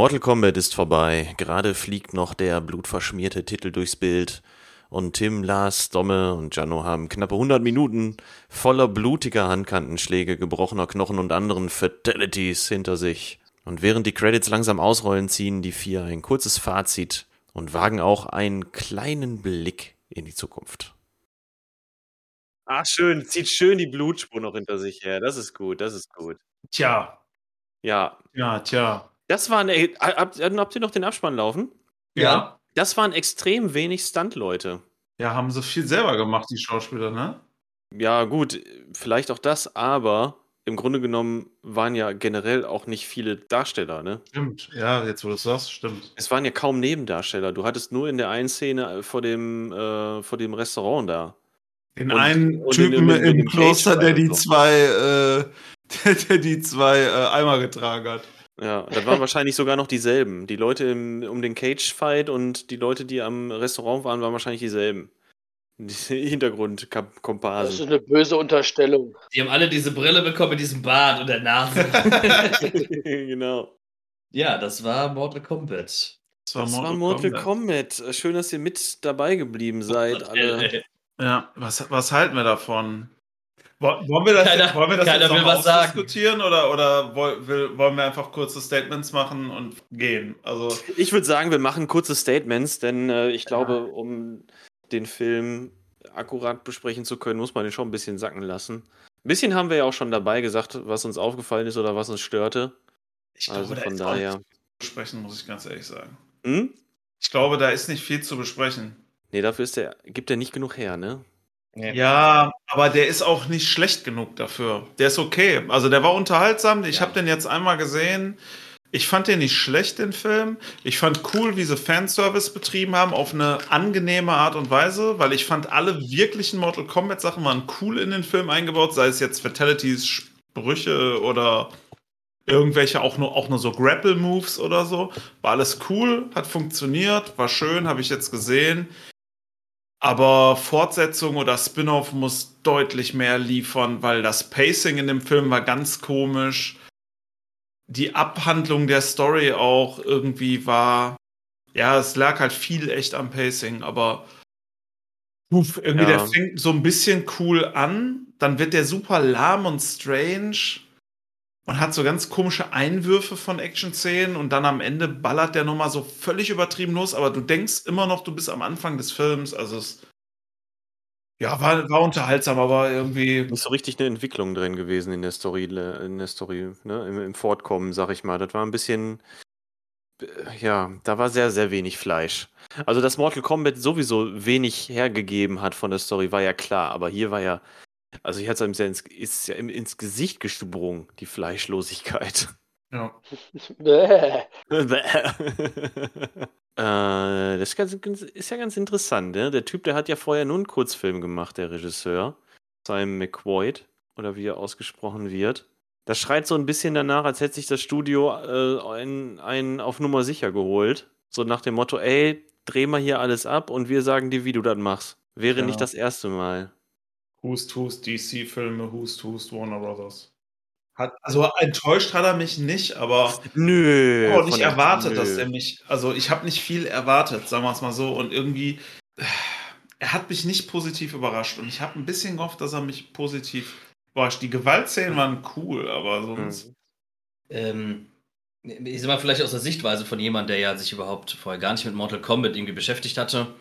Mortal Kombat ist vorbei. Gerade fliegt noch der blutverschmierte Titel durchs Bild. Und Tim, Lars, Domme und Jano haben knappe 100 Minuten voller blutiger Handkantenschläge, gebrochener Knochen und anderen Fatalities hinter sich. Und während die Credits langsam ausrollen, ziehen die vier ein kurzes Fazit und wagen auch einen kleinen Blick in die Zukunft. Ah, schön, zieht schön die Blutspur noch hinter sich her. Das ist gut, das ist gut. Tja. Ja. Ja, tja. Das waren, habt, habt ihr noch den Abspann laufen? Ja. Das waren extrem wenig Stunt-Leute. Ja, haben sie viel selber gemacht, die Schauspieler, ne? Ja, gut, vielleicht auch das, aber im Grunde genommen waren ja generell auch nicht viele Darsteller, ne? Stimmt, ja, jetzt wo du es sagst, stimmt. Es waren ja kaum Nebendarsteller. Du hattest nur in der einen Szene vor dem, äh, vor dem Restaurant da. Den Und- einen und Typen in- in- in im Kloster, Cage der die so. zwei, äh, der, der die zwei äh, Eimer getragen hat. Ja, das waren wahrscheinlich sogar noch dieselben. Die Leute im, um den Cage-Fight und die Leute, die am Restaurant waren, waren wahrscheinlich dieselben. Die Das ist eine böse Unterstellung. Die haben alle diese Brille bekommen mit diesem Bart und der Nase. genau. ja, das war Mortal Kombat. Das war Das Mortal, war Mortal Kombat. Kombat. Schön, dass ihr mit dabei geblieben seid. Alle. Ja, was, was halten wir davon? Wo- Wollen wir das, Keiner- jetzt, wollen wir das keiner jetzt noch will was sagen. ausdiskutieren oder, oder will, wollen wir einfach kurze Statements machen und gehen? Also, Ich würde sagen, wir machen kurze Statements, denn äh, ich glaube, um den Film akkurat besprechen zu können, muss man den schon ein bisschen sacken lassen. Ein bisschen haben wir ja auch schon dabei gesagt, was uns aufgefallen ist oder was uns störte. ich Also da von ist auch daher. zu besprechen, muss ich ganz ehrlich sagen. Hm? Ich glaube, da ist nicht viel zu besprechen. Nee, dafür ist der, gibt er nicht genug her, ne? Ja, aber der ist auch nicht schlecht genug dafür. Der ist okay. Also der war unterhaltsam. Ich Ja. habe den jetzt einmal gesehen. Ich fand den nicht schlecht, den Film. Ich fand cool, wie sie Fanservice betrieben haben, auf eine angenehme Art und Weise, weil ich fand, alle wirklichen Mortal Kombat Sachen waren cool in den Film eingebaut, sei es jetzt Fatalities, Sprüche oder irgendwelche auch nur, auch nur so Grapple-Moves oder so. War alles cool, hat funktioniert, war schön, habe ich jetzt gesehen. Aber Fortsetzung oder Spin-off muss deutlich mehr liefern, weil das Pacing in dem Film war ganz komisch. Die Abhandlung der Story auch irgendwie war. Ja, es lag halt viel echt am Pacing, aber uff, irgendwie Ja. der fängt so ein bisschen cool an, dann wird der super lahm und strange und hat so ganz komische Einwürfe von Action-Szenen und dann am Ende ballert der nochmal so völlig übertrieben los, aber du denkst immer noch, du bist am Anfang des Films, also es ja, war, war unterhaltsam, aber irgendwie Nicht so richtig eine Entwicklung drin gewesen in der Story, in der Story, ne? Im, im Fortkommen, sag ich mal. Das war ein bisschen, äh, ja, da war sehr, sehr wenig Fleisch. Also, dass Mortal Kombat sowieso wenig hergegeben hat von der Story, war ja klar, aber hier war ja, also hier hat es einem sehr ins, ist ja ins Gesicht gesprungen, die Fleischlosigkeit. ja. Bäh. äh, das ist, ganz, ganz- ist ja ganz interessant, ne? Der Typ, der hat ja vorher nur einen Kurzfilm gemacht, der Regisseur. Simon McQuaid, oder wie er ausgesprochen wird. Das schreit so ein bisschen danach, als hätte sich das Studio äh, einen, einen auf Nummer sicher geholt. So nach dem Motto, ey, dreh mal hier alles ab und wir sagen dir, wie du das machst. Wäre Ja. nicht das erste Mal. Hust, Hust, DC-Filme, Hust, Hust, Warner Brothers. Hat, also enttäuscht hat er mich nicht, aber Nö. ich habe auch nicht erwartet, nö. dass er mich, also ich habe nicht viel erwartet, sagen wir es mal so, und irgendwie, äh, er hat mich nicht positiv überrascht und ich habe ein bisschen gehofft, dass er mich positiv überrascht. Die Gewaltszenen waren cool, aber sonst, Mhm. Ähm, ich sag mal, vielleicht aus der Sichtweise von jemandem, der ja sich überhaupt vorher gar nicht mit Mortal Kombat irgendwie beschäftigt hatte,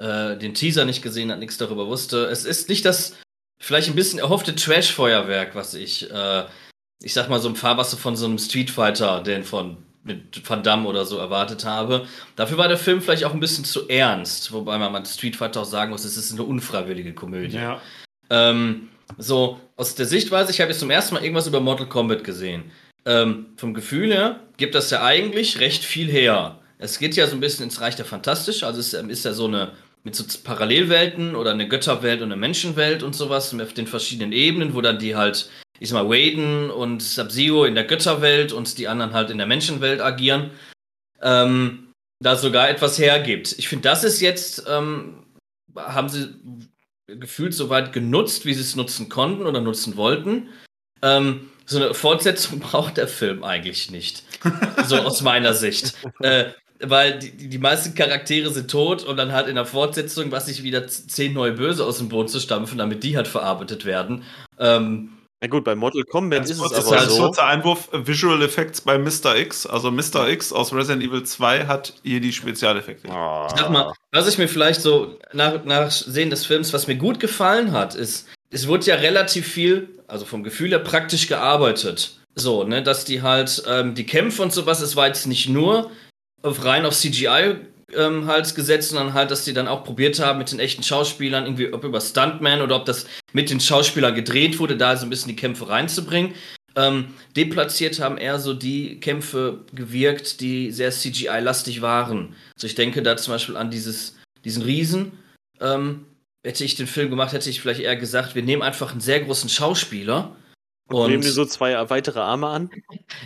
äh, den Teaser nicht gesehen hat, nichts darüber wusste. Es ist nicht das vielleicht ein bisschen erhoffte Trash-Feuerwerk, was ich, äh, ich sag mal, so im Fahrwasser von so einem Street Fighter, den von mit Van Damme oder so erwartet habe. Dafür war der Film vielleicht auch ein bisschen zu ernst, wobei man mit Street Fighter auch sagen muss, es ist eine unfreiwillige Komödie. ja. Ähm, so, aus der Sichtweise, ich habe jetzt zum ersten Mal irgendwas über Mortal Kombat gesehen. Ähm, vom Gefühl her gibt das ja eigentlich recht viel her. Es geht ja so ein bisschen ins Reich der Fantastisch, also es ist ja so eine mit so Parallelwelten oder eine Götterwelt und eine Menschenwelt und sowas auf den verschiedenen Ebenen, wo dann die halt, ich sag mal, Waden und Sub-Zero in der Götterwelt und die anderen halt in der Menschenwelt agieren. Ähm, da sogar etwas hergibt. Ich finde, das ist jetzt, ähm, haben sie gefühlt so weit genutzt, wie sie es nutzen konnten oder nutzen wollten. Ähm, so eine Fortsetzung braucht der Film eigentlich nicht. so aus meiner Sicht. Äh, weil die, die meisten Charaktere sind tot und dann halt in der Fortsetzung, was sich wieder zehn neue Böse aus dem Boden zu stampfen, damit die halt verarbeitet werden. Ähm, na gut, bei Mortal Kombat Ganz ist es ist aber halt so. kurzer Einwurf: Visual Effects bei Mr. X. Also Mr. X aus Resident Evil 2 hat hier die Spezialeffekte. Ah. Ich sag mal, was ich mir vielleicht so nach, nach Sehen des Films, was mir gut gefallen hat, ist, es wurde ja relativ viel, also vom Gefühl her praktisch gearbeitet. So, ne, dass die halt, ähm, die Kämpfe und sowas, es war jetzt nicht nur auf, rein auf CGI ähm, halt gesetzt, sondern halt, dass die dann auch probiert haben mit den echten Schauspielern, irgendwie, ob über Stuntman oder ob das mit den Schauspielern gedreht wurde, da so ein bisschen die Kämpfe reinzubringen. Ähm, deplatziert haben eher so die Kämpfe gewirkt, die sehr CGI-lastig waren. Also ich denke da zum Beispiel an dieses, diesen Riesen. Ähm, hätte ich den Film gemacht, hätte ich vielleicht eher gesagt, wir nehmen einfach einen sehr großen Schauspieler. Und nehmen die so zwei weitere Arme an?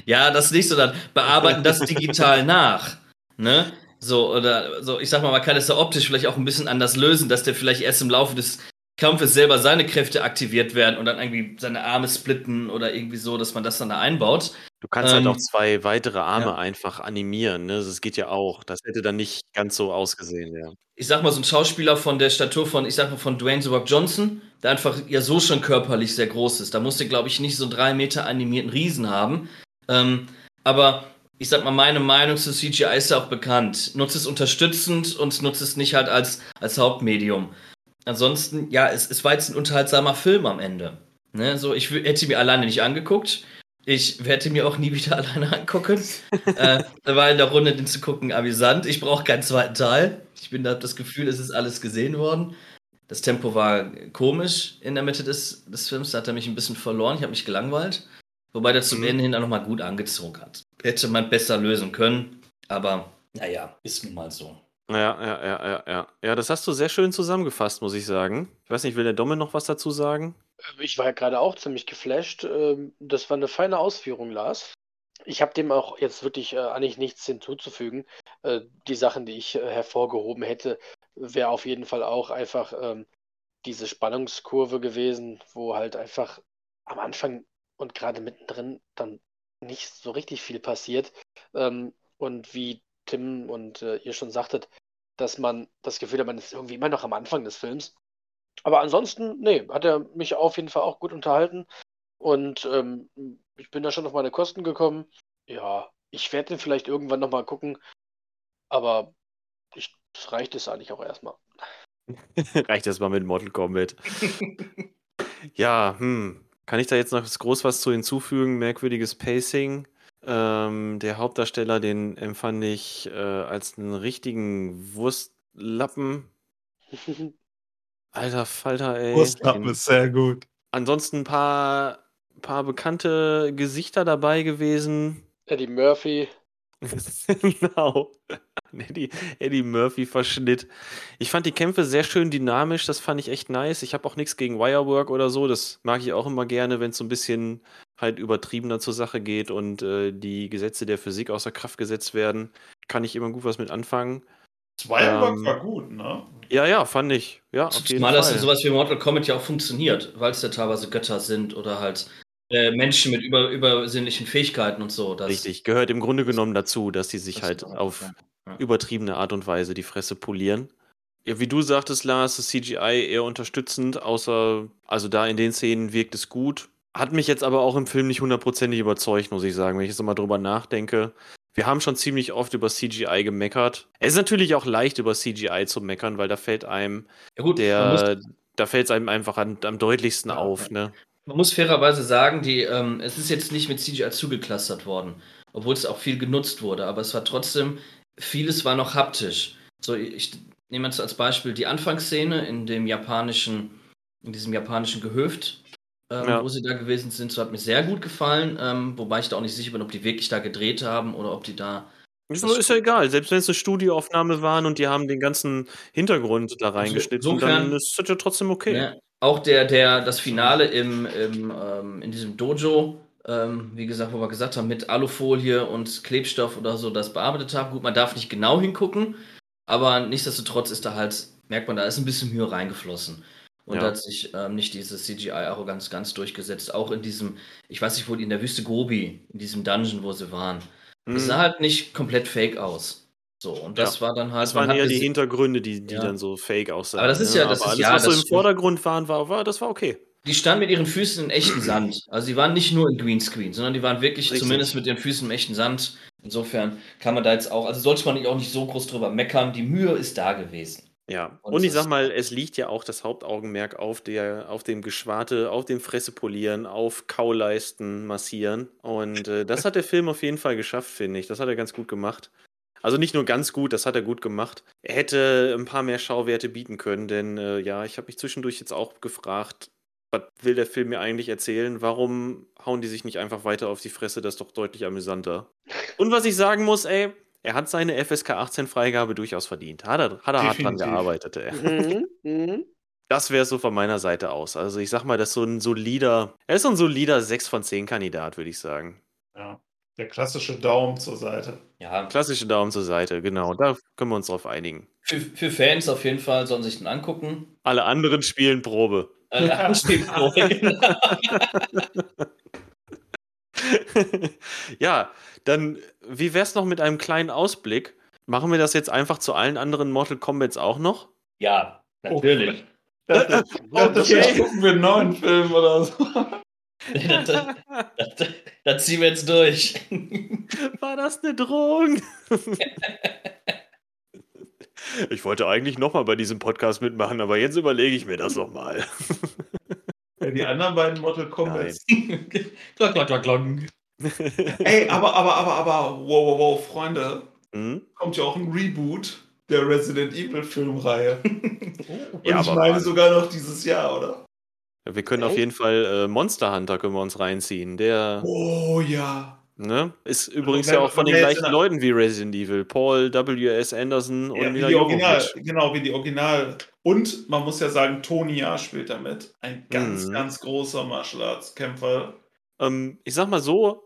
Ja, das nicht, sondern bearbeiten das digital nach. Ne? So, oder so, ich sag mal, man kann es ja optisch vielleicht auch ein bisschen anders lösen, dass der vielleicht erst im Laufe des Kampfes selber seine Kräfte aktiviert werden und dann irgendwie seine Arme splitten oder irgendwie so, dass man das dann da einbaut. Du kannst Ähm, halt auch zwei weitere Arme ja. einfach animieren, ne? Das geht ja auch. Das hätte dann nicht ganz so ausgesehen, ja. Ich sag mal, so ein Schauspieler von der Statur von, ich sag mal, von Dwayne The Rock Johnson, der einfach ja so schon körperlich sehr groß ist. Da musste, glaube ich, nicht so einen drei Meter animierten Riesen haben. Ähm, aber ich sag mal, meine Meinung zu CGI ist ja auch bekannt. Nutze es unterstützend und nutze es nicht halt als, als Hauptmedium. Ansonsten, ja, es, es war jetzt ein unterhaltsamer Film am Ende. Ne? So, ich hätte mir alleine nicht angeguckt. Ich werde ihn mir auch nie wieder alleine angucken. äh, da war in der Runde den zu gucken amüsant. Ich brauche keinen zweiten Teil. Ich bin da das Gefühl, es ist alles gesehen worden. Das Tempo war komisch in der Mitte des, des Films. Da hat er mich ein bisschen verloren. Ich habe mich gelangweilt. Wobei der zum Mhm. Ende hin dann nochmal gut angezogen hat. Hätte man besser lösen können. Aber naja, ist nun mal so. Ja, ja, ja, ja, ja. Ja, das hast du sehr schön zusammengefasst, muss ich sagen. Ich weiß nicht, will der Domme noch was dazu sagen? Ich war ja gerade auch ziemlich geflasht. Ähm, Das war eine feine Ausführung, Lars. Ich habe dem auch jetzt wirklich äh, eigentlich nichts hinzuzufügen. Äh, Die Sachen, die ich äh, hervorgehoben hätte, wäre auf jeden Fall auch einfach ähm, diese Spannungskurve gewesen, wo halt einfach am Anfang und gerade mittendrin dann nicht so richtig viel passiert. Ähm, Und wie Tim und äh, ihr schon sagtet, dass man das Gefühl hat, man ist irgendwie immer noch am Anfang des Films. Aber ansonsten, nee, hat er mich auf jeden Fall auch gut unterhalten. Und ähm, ich bin da schon auf meine Kosten gekommen. Ja, ich werde den vielleicht irgendwann nochmal gucken. Aber ich, das reicht es eigentlich auch erstmal. Reicht das mal mit Mortal Kombat. ja, hm. Kann ich da jetzt noch groß was zu hinzufügen? Merkwürdiges Pacing. Ähm, der Hauptdarsteller, den empfand ich äh, als einen richtigen Wurstlappen. Alter Falter, ey. Wurstlappen ist sehr gut. Ansonsten ein paar, paar bekannte Gesichter dabei gewesen. Eddie Murphy. genau. Eddie, Eddie Murphy-Verschnitt. Ich fand die Kämpfe sehr schön dynamisch, das fand ich echt nice. Ich habe auch nichts gegen Wirework oder so, das mag ich auch immer gerne, wenn es so ein bisschen halt übertriebener zur Sache geht und äh, die Gesetze der Physik außer Kraft gesetzt werden. Kann ich immer gut was mit anfangen. Wirework Ähm, war gut, ne? Ja, ja, fand ich. Ja, auf jeden Mal, dass sowas wie Mortal Kombat ja auch funktioniert, weil es ja teilweise Götter sind oder halt äh, Menschen mit über, übersinnlichen Fähigkeiten und so. Das, Richtig, gehört im Grunde genommen dazu, dass die sich das- halt auf. Übertriebene Art und Weise die Fresse polieren. Ja, wie du sagtest, Lars, das CGI eher unterstützend, außer, also da in den Szenen wirkt es gut. Hat mich jetzt aber auch im Film nicht hundertprozentig überzeugt, muss ich sagen, wenn ich jetzt mal drüber nachdenke. Wir haben schon ziemlich oft über CGI gemeckert. Es ist natürlich auch leicht, über CGI zu meckern, weil da fällt einem Ja gut, der, da fällt es einem einfach an, am deutlichsten Ja, auf, ne? man muss fairerweise sagen, die, ähm, es ist jetzt nicht mit CGI zugeklustert worden, obwohl es auch viel genutzt wurde, aber es war trotzdem, vieles war noch haptisch. So, ich nehme jetzt als Beispiel die Anfangsszene in dem japanischen, in diesem japanischen Gehöft, ähm, Ja. wo sie da gewesen sind. So hat mir sehr gut gefallen, ähm, wobei ich da auch nicht sicher bin, ob die wirklich da gedreht haben oder ob die da Ist, ist ja egal, selbst wenn es eine Studioaufnahme waren und die haben den ganzen Hintergrund da reingeschnitten, insofern- dann ist das ja trotzdem okay. Ne? Auch der, der, das Finale im, im, ähm, in diesem Dojo, ähm, wie gesagt, wo wir gesagt haben, mit Alufolie und Klebstoff oder so das bearbeitet haben. Gut, man darf nicht genau hingucken, aber nichtsdestotrotz ist da halt, merkt man, da ist ein bisschen Mühe reingeflossen. Und Ja. da hat sich ähm, nicht diese CGI-Arroganz ganz durchgesetzt. Auch in diesem, ich weiß nicht, wo die in der Wüste Gobi, in diesem Dungeon, wo sie waren. Hm. Es sah halt nicht komplett fake aus. So, und das war dann halt. Das waren eher die Hintergründe, die, die Ja. dann so fake aussahen. Aber das ist ja- das Aber ist- alles, ja, was so im. Vordergrund waren, war, war, das war okay. Die standen mit ihren Füßen in echten Sand. Also die waren nicht nur in Greenscreen, sondern die waren wirklich Richtig. zumindest mit ihren Füßen im echten Sand. Insofern kann man da jetzt auch, also sollte man auch nicht so groß drüber meckern. Die Mühe ist da gewesen. Ja, Und und, ich sag mal, es liegt ja auch das Hauptaugenmerk auf der, auf dem Geschwarte, auf dem Fresse polieren, auf Kauleisten massieren. Und äh, das hat der Film auf jeden Fall geschafft, finde ich. Das hat er ganz gut gemacht. Also nicht nur ganz gut, das hat er gut gemacht. Er hätte ein paar mehr Schauwerte bieten können, denn äh, ja, ich habe mich zwischendurch jetzt auch gefragt, was will der Film mir eigentlich erzählen? Warum hauen die sich nicht einfach weiter auf die Fresse? Das ist doch deutlich amüsanter. Und was ich sagen muss, ey, er hat seine FSK 18 Freigabe durchaus verdient. Hat er, hat er hart dran gearbeitet, ey. Mhm, mhm. Das wäre so von meiner Seite aus. Also ich sag mal, das ist so ein solider, er ist so ein solider 6 von 10 Kandidat, würde ich sagen. Ja. Der klassische Daumen zur Seite. Ja, Klassische Daumen zur Seite, genau. Da können wir uns drauf einigen. für, für Fans auf jeden Fall sollen sich den angucken. Alle anderen spielen Probe. Äh, anstehen- ja, dann, wie wär's noch mit einem kleinen Ausblick? Machen wir das jetzt einfach zu allen anderen Mortal Kombats auch noch? ja, natürlich. Das, das, das Okay. gucken wir einen neuen Film oder so. das, das, das, das ziehen wir jetzt durch. War das eine Drohung? Ich wollte eigentlich nochmal bei diesem Podcast mitmachen, aber jetzt überlege ich mir das nochmal. Ja, die anderen beiden Mortal Kombat. klock, klock, klock, klock. Ey, aber, aber, aber, aber, wow, wow, wow, Freunde. Hm? Kommt ja auch ein Reboot der Resident Evil Filmreihe. Und Ja, ich meine wann? sogar noch dieses Jahr, oder? Wir können auf Echt? jeden Fall äh, Monster Hunter können wir uns reinziehen. Der Oh ja. Ne, ist übrigens wenn- ja auch von den gleichen in Leuten wie Resident Evil. Paul W.S. Anderson und ja die Original, genau, wie die Original. Und man muss ja sagen, Tony Ja spielt damit. Ein ganz, Mhm. ganz großer Martial Arts Kämpfer. Ähm, ich sag mal so,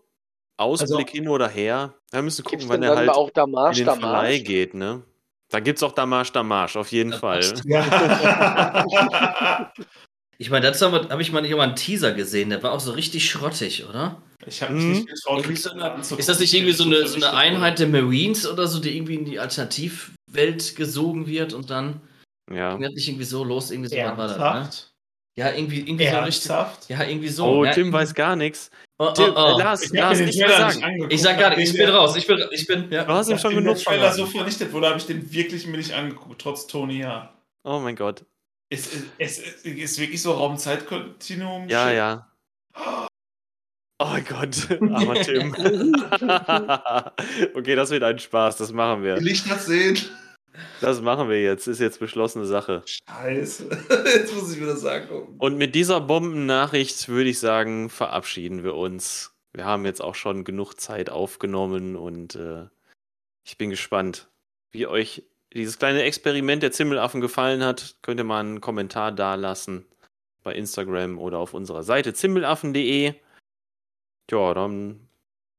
Ausblick Also- hin oder her. Wir müssen gucken, wann er halt auch in Damage, den Verleih Damage? geht, ne? Da gibt's auch Damage Damage, auf jeden Das Fall. Ja. Ich meine, dazu habe hab ich mal nicht immer einen Teaser gesehen, der war auch so richtig schrottig, oder? Ich habe mich Mhm. nicht getraut, mich so eine, ist das nicht irgendwie so eine, so eine Einheit der Marines oder so, die irgendwie in die Alternativwelt gesogen wird und dann Ja. ging das nicht irgendwie so los, irgendwie so war das, ne? Ja, irgendwie, irgendwie so richtig. Ja, irgendwie so. Oh, ja, Tim weiß gar nichts. oh, oh, oh. äh, Lars, Ich Lars, nicht mehr nicht sagen. angeguckt. Ich sag gar nichts, ich bin raus. Ich bin, ich bin, ja. Du hast ihm schon genug der Trailer so vernichtet wurde, habe ich den wirklich mir nicht angeguckt, trotz Tony Ja. Oh mein Gott. Es, es, es, es ist wirklich so Raum-Zeit-Kontinuum. Ja, ja. Oh mein Gott, armer Tim. okay, das wird ein Spaß, das machen wir. Will ich das sehen? Das machen wir jetzt, ist jetzt beschlossene Sache. Scheiße. Jetzt muss ich mir das angucken. Und mit dieser Bombennachricht würde ich sagen, verabschieden wir uns. Wir haben jetzt auch schon genug Zeit aufgenommen und äh, ich bin gespannt, wie euch dieses kleine Experiment der Zimmelaffen gefallen hat. Könnt ihr mal einen Kommentar dalassen bei Instagram oder auf unserer Seite zimmelaffen.de. Tja, dann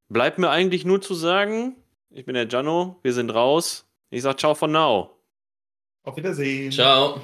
bleibt mir eigentlich nur zu sagen, ich bin der Jano, wir sind raus. Ich sag ciao for now. Auf Wiedersehen. Ciao.